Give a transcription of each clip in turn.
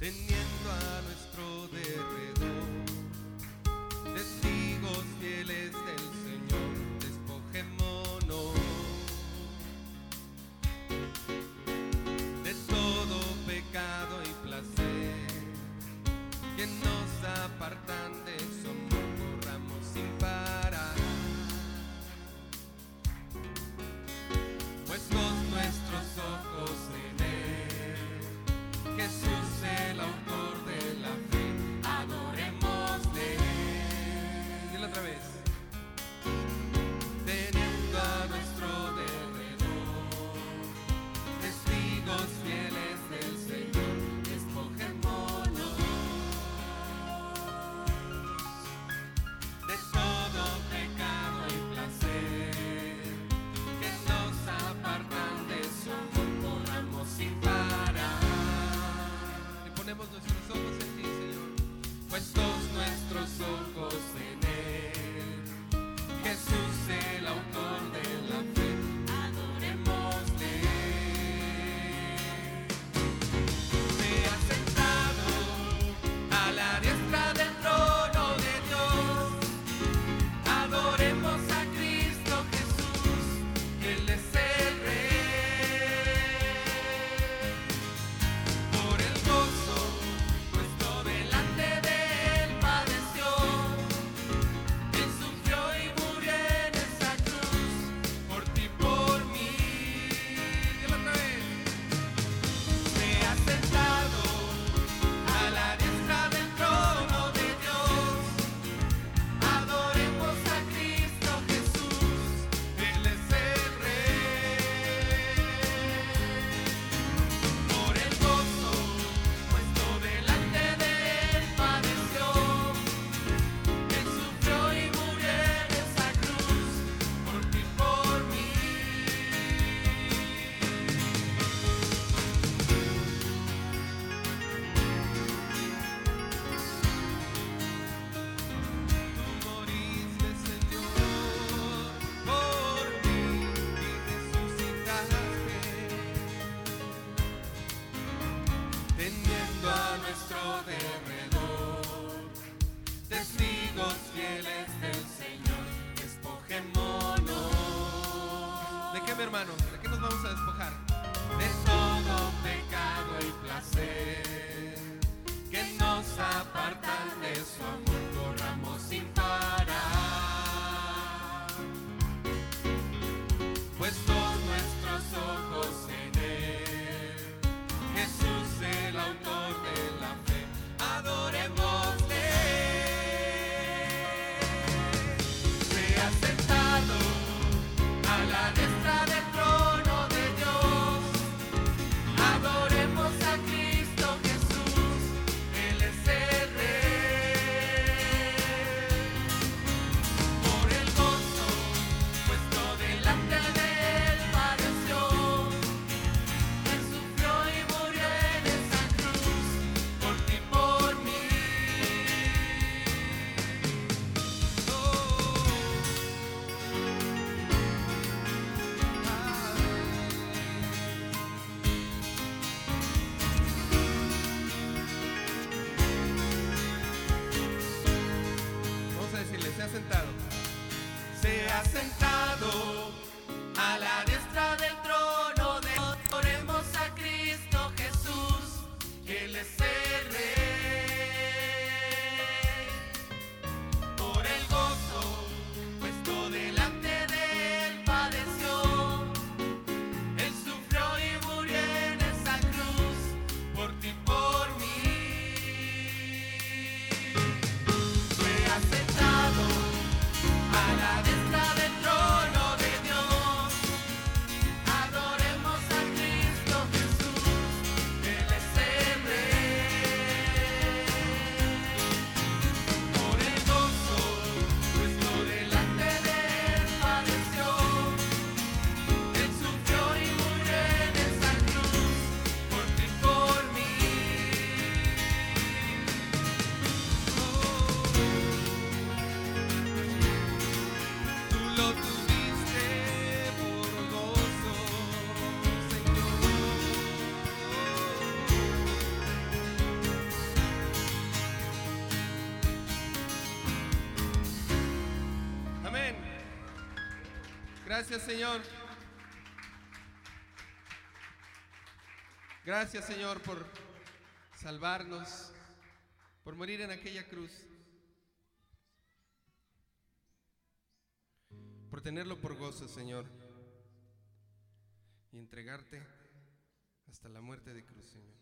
teniendo a nuestra nuestro derredor. Testigos fieles del Señor, despojémonos. ¿De qué, mi hermano? ¿De qué nos vamos a despojar? De todo pecado y placer que nos apartan de su amor. and Gracias, Señor. Gracias, Señor, por salvarnos, por morir en aquella cruz, por tenerlo por gozo, Señor, y entregarte hasta la muerte de cruz, Señor.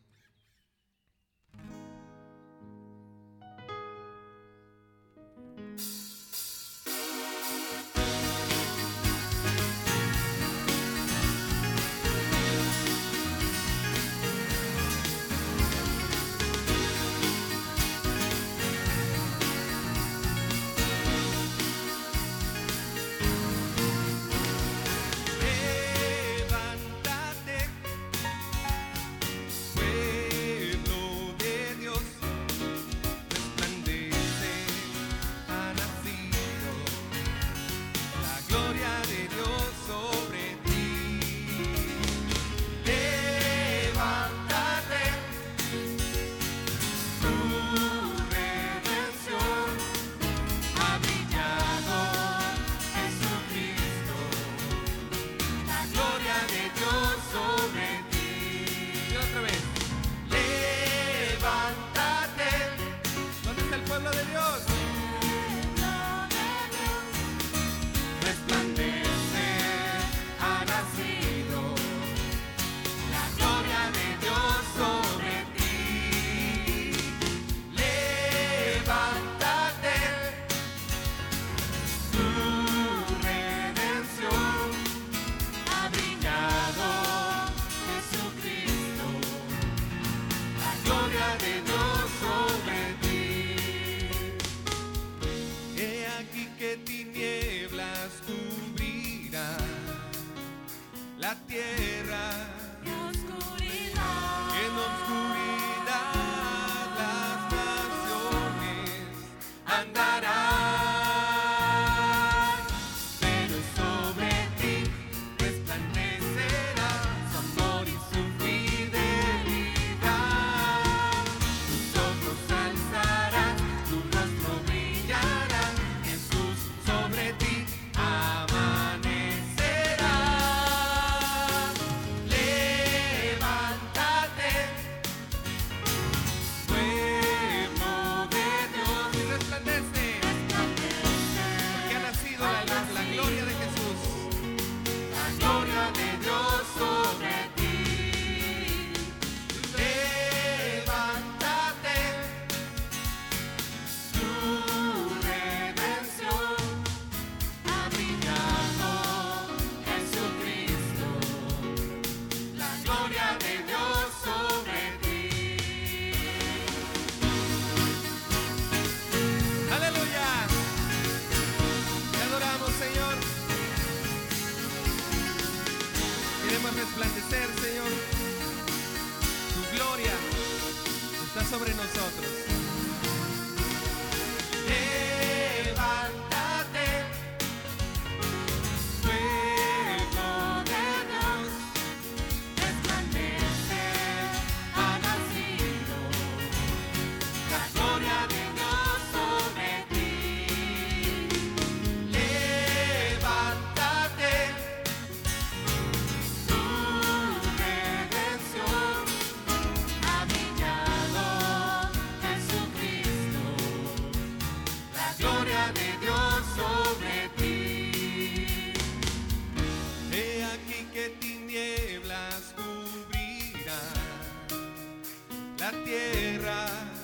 tinieblas cubrirá la tierra.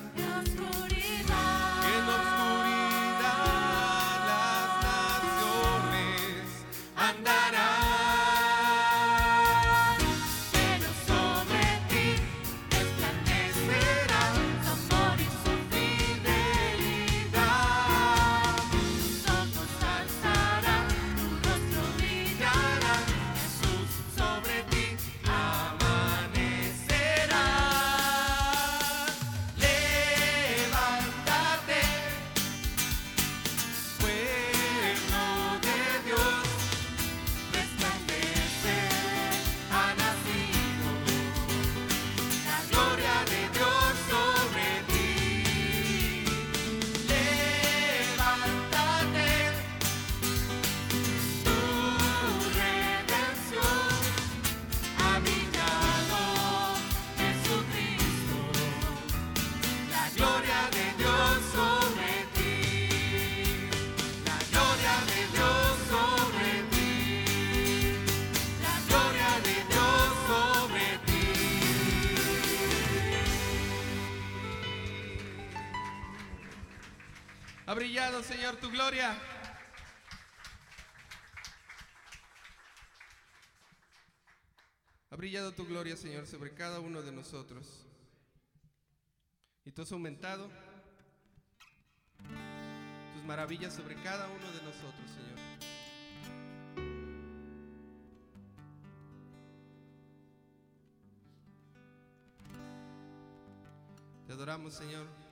Ha brillado, Señor, tu gloria. Ha brillado tu gloria, Señor, sobre cada uno de nosotros. Y tú has aumentado tus maravillas sobre cada uno de nosotros, Señor. Te adoramos, Señor.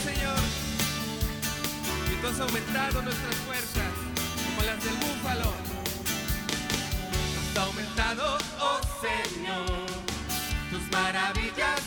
Señor. Y tú has aumentado nuestras fuerzas, como las del búfalo. Nos ha aumentado, oh Señor, tus maravillas.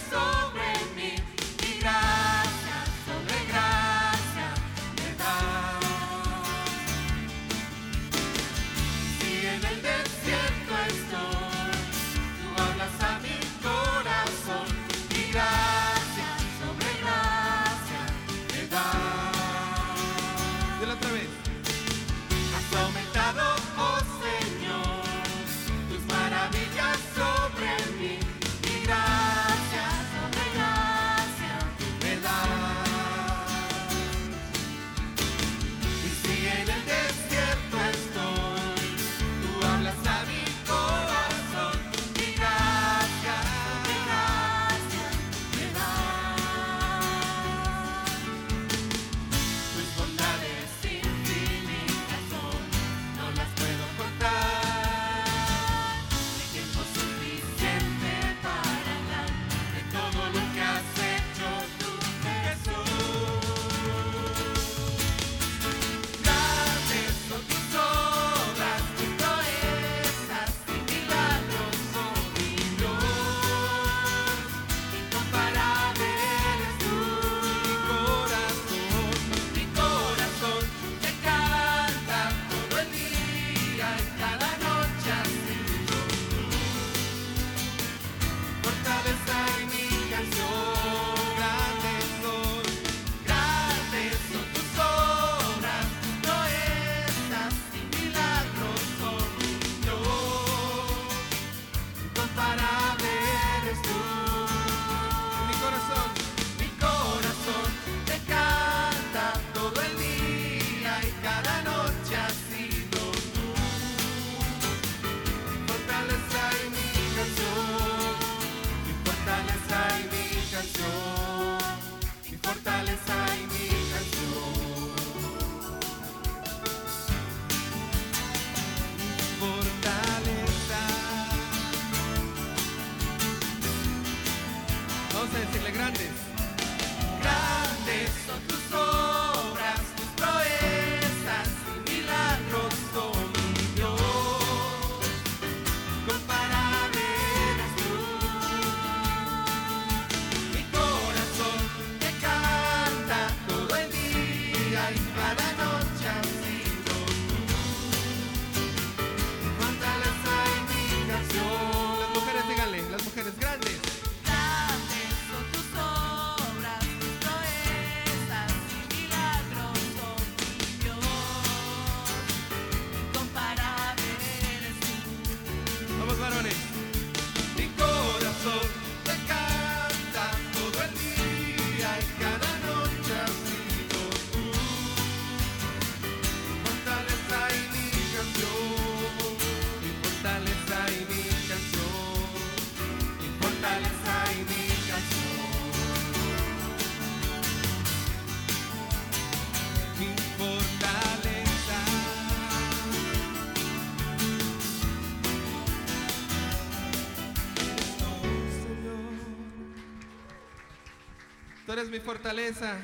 eres mi fortaleza.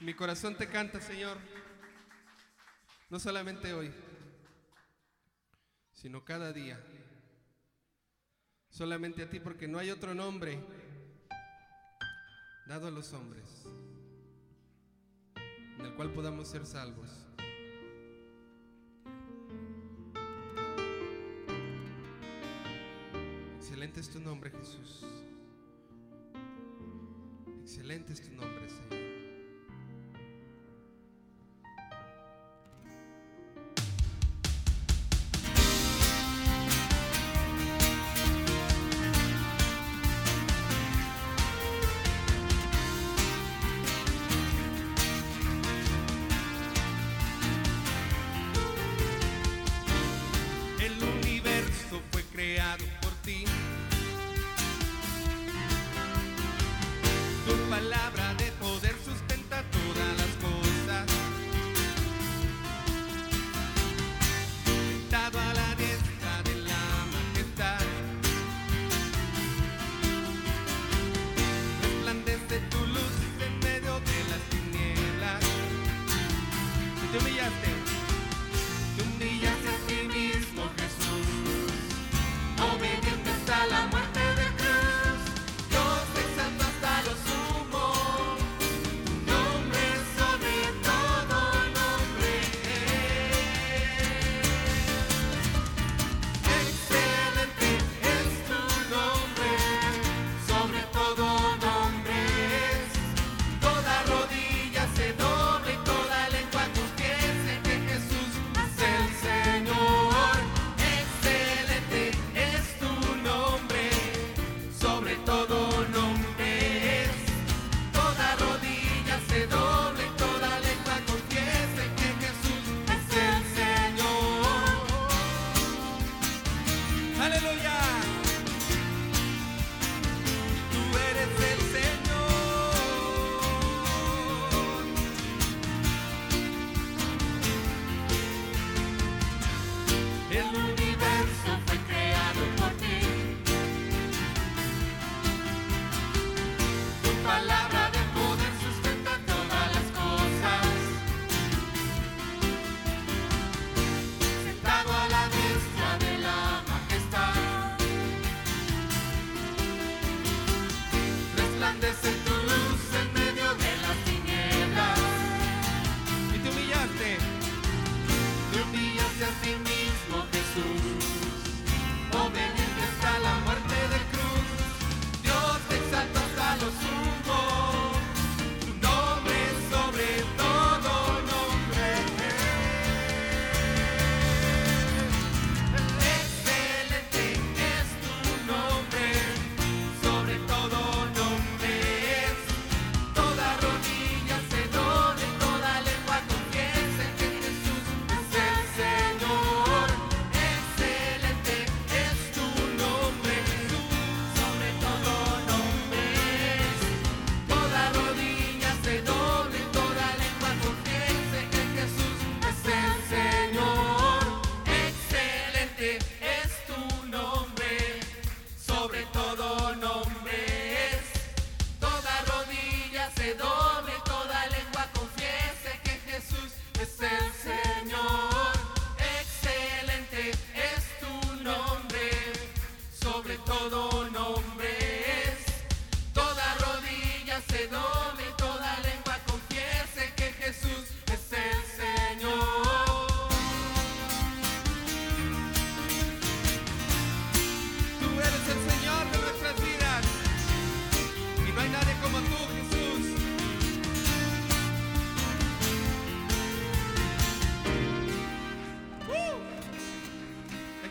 Mi corazón te canta, Señor. No solamente hoy, sino cada día. Solamente a ti, porque no hay otro nombre dado a los hombres en el cual podamos ser salvos. Excelente es tu nombre, Jesús. Excelente es tu nombre, Señor.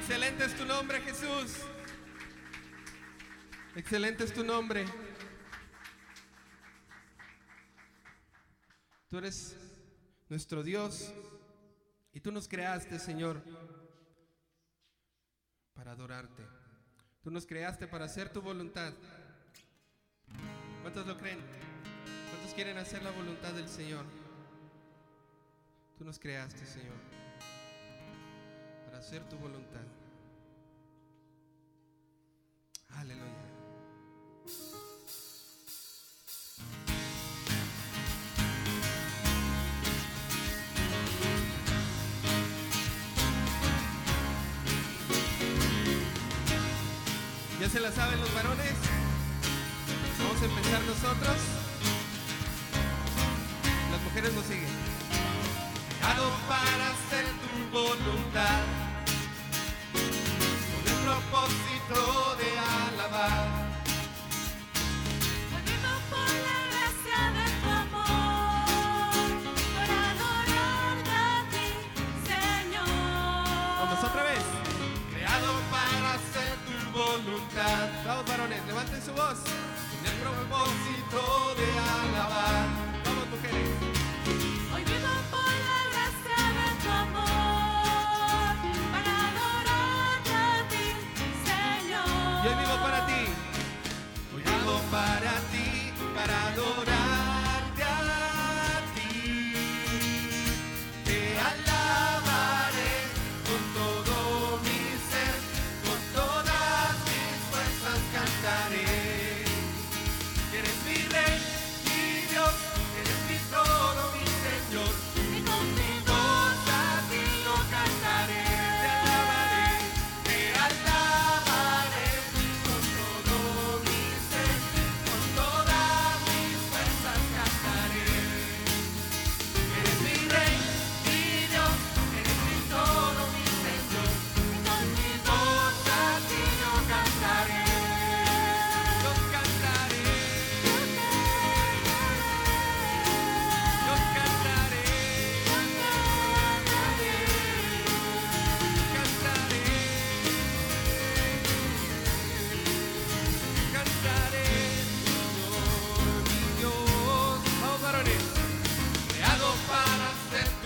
Excelente es tu nombre, Jesús. Excelente es tu nombre. Tú eres nuestro Dios y tú nos creaste, Señor, para adorarte. Tú nos creaste para hacer tu voluntad. ¿Cuántos lo creen? ¿Cuántos quieren hacer la voluntad del Señor? Tú nos creaste, Señor hacer tu voluntad. Aleluya. ¿Ya se la saben los varones? Vamos a empezar nosotros. Las mujeres nos siguen. Ado para hacer tu voluntad propósito de alabar. Volvemos por la gracia de tu amor, para adorarte a ti, Señor. Vamos otra vez. Creado para hacer tu voluntad. Vamos varones, levanten su voz. En el propósito de alabar.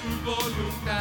tu voluntad.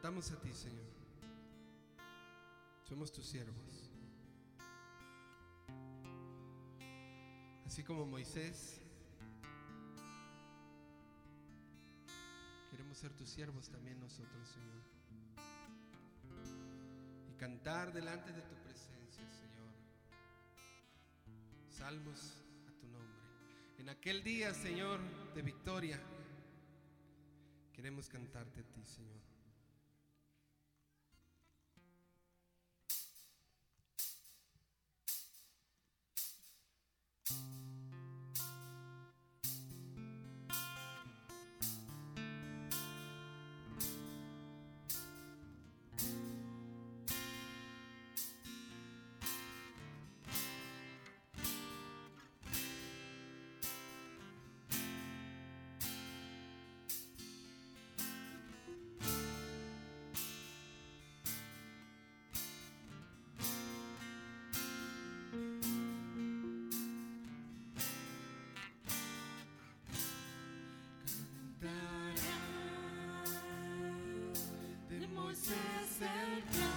Levantamos a ti, Señor. Somos tus siervos. Así como Moisés, queremos ser tus siervos también nosotros, Señor. Y cantar delante de tu presencia, Señor. Salmos a tu nombre. En aquel día, Señor, de victoria, queremos cantarte a ti, Señor. Moisés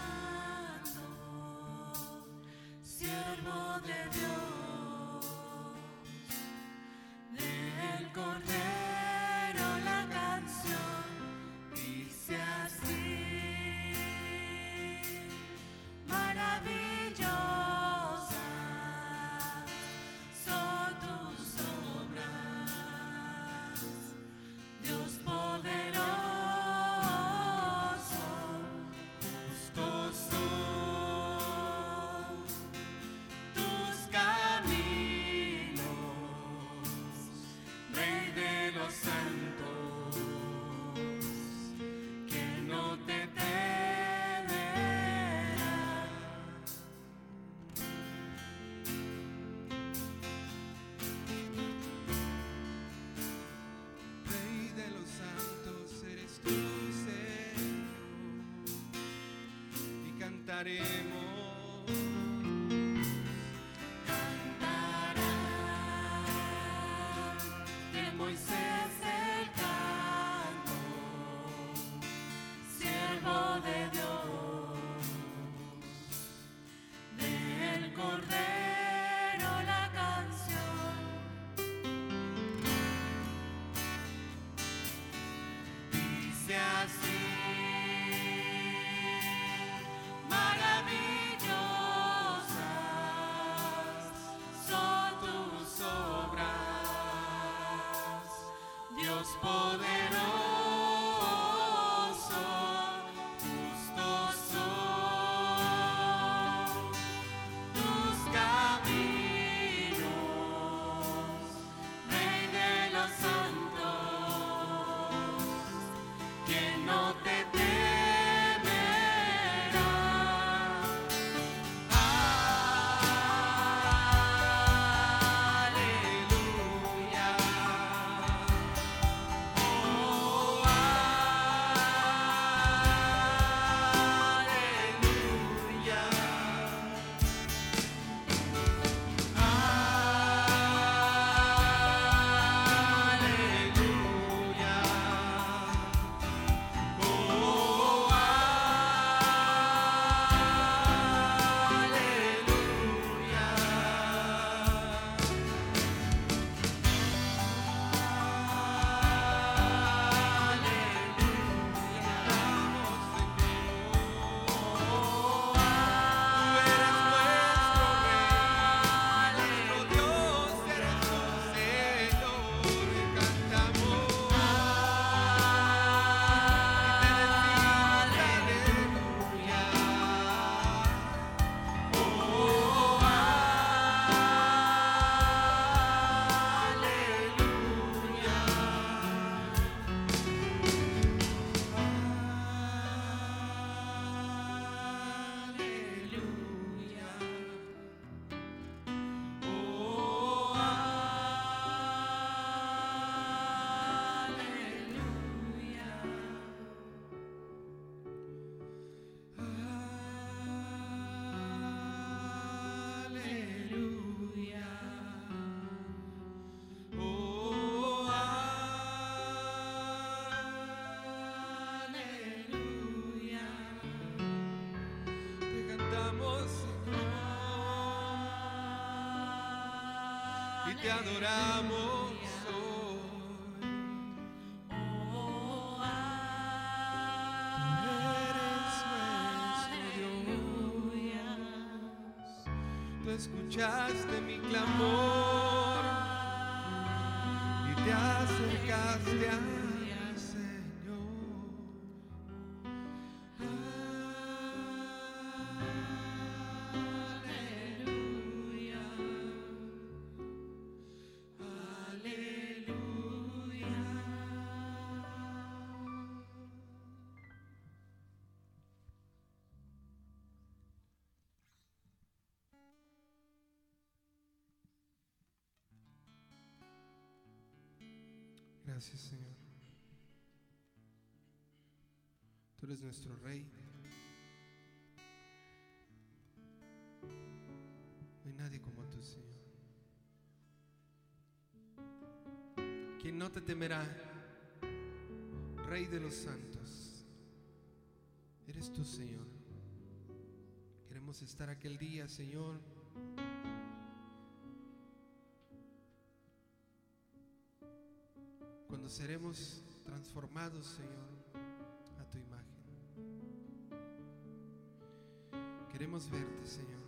te adoramos Gracias, Señor. Tú eres nuestro Rey. No hay nadie como tú, Señor. Quien no te temerá, Rey de los santos, eres tú, Señor. Queremos estar aquel día, Señor. Cuando seremos transformados, Señor, a tu imagen. Queremos verte, Señor,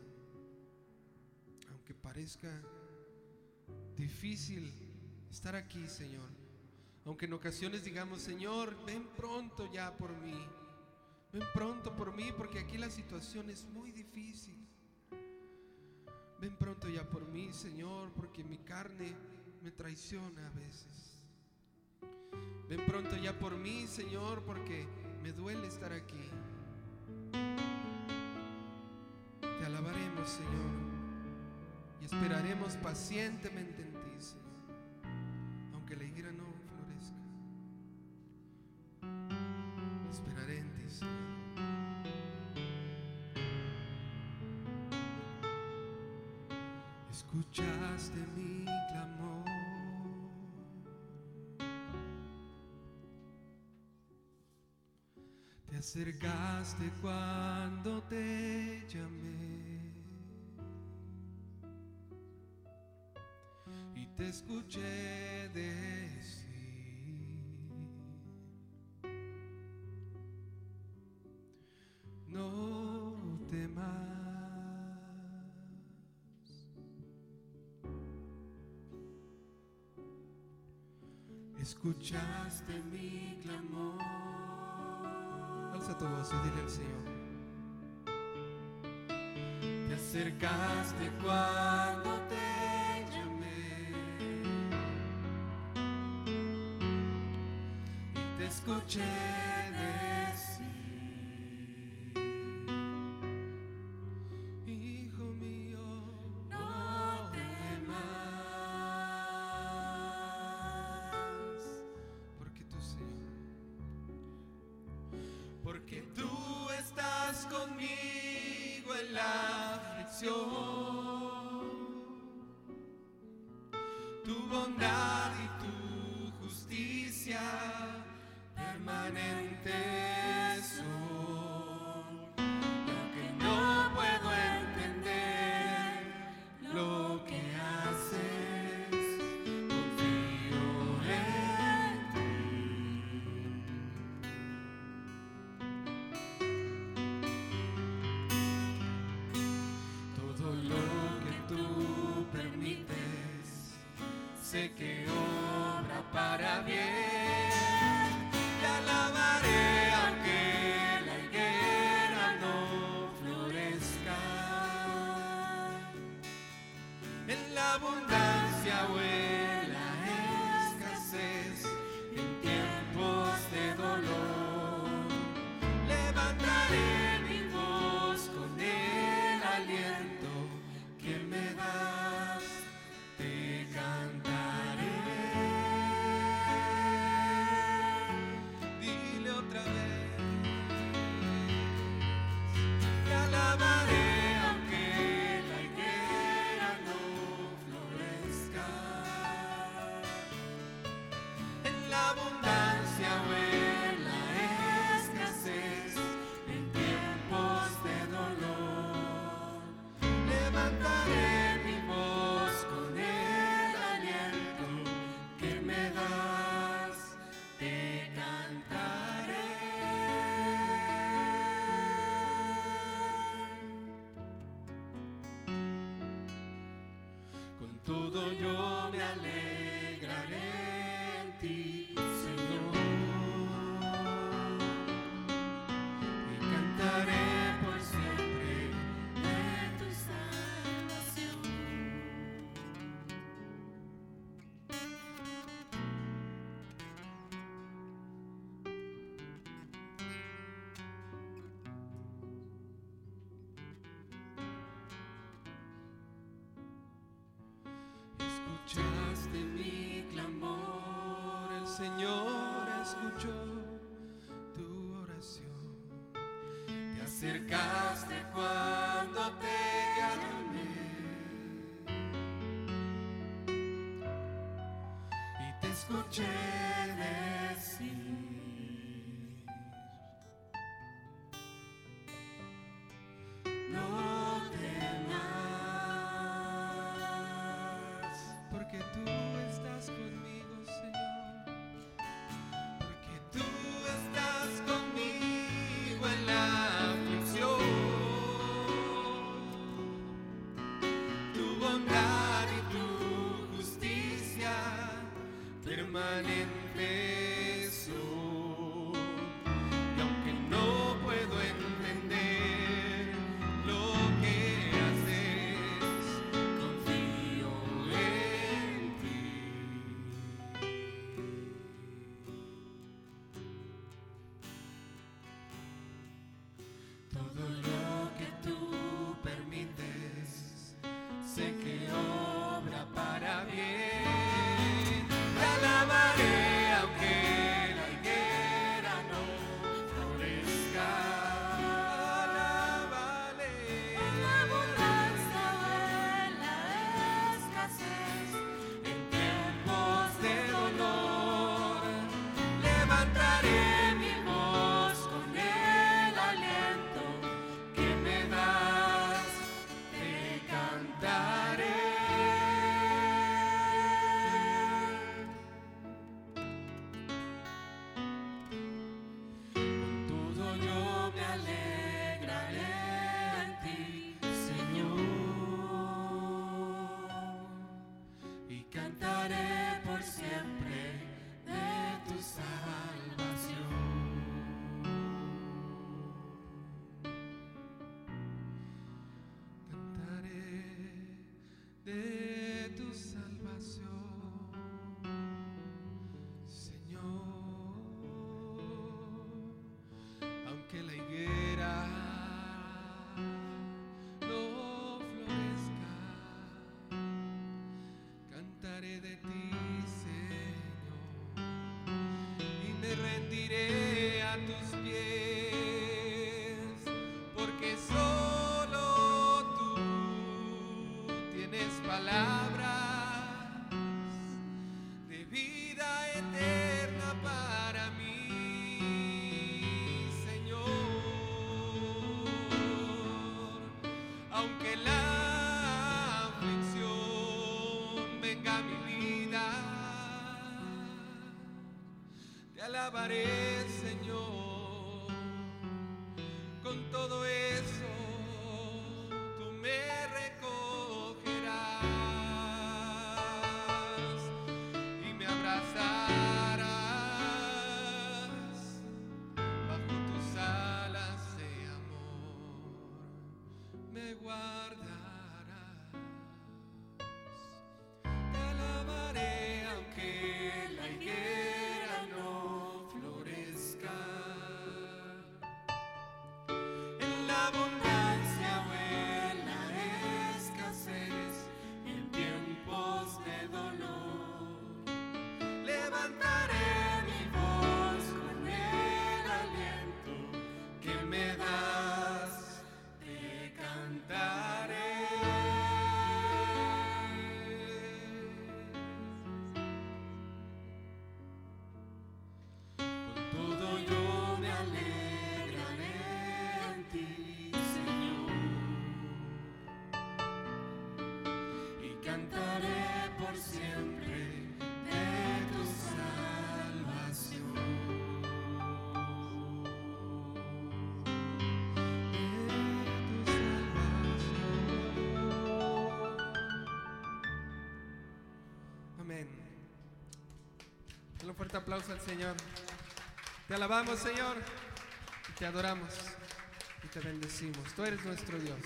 aunque parezca difícil estar aquí, Señor, aunque en ocasiones digamos, Señor, ven pronto ya por mí, ven pronto por mí, porque aquí la situación es muy difícil. Ven pronto ya por mí, Señor, porque mi carne me traiciona a veces. Ven pronto ya por mí, Señor, porque me duele estar aquí. Te alabaremos, Señor, y esperaremos pacientemente en acercaste cuando te llamé y te escuché decir, no temas. Escuchaste mi clamor. Alza tu voz y dile al Señor. Te acercaste cuando te llamé y te escuché sé que yo me alegro. change. زمن في de ti, Señor, y me rendiré. Señor, con todo eso. Tú me recogerás y me abrazarás bajo tus alas de amor. Me guardas. Fuerte aplauso al Señor. Te alabamos, Señor, y te adoramos y te bendecimos. Tú eres nuestro Dios.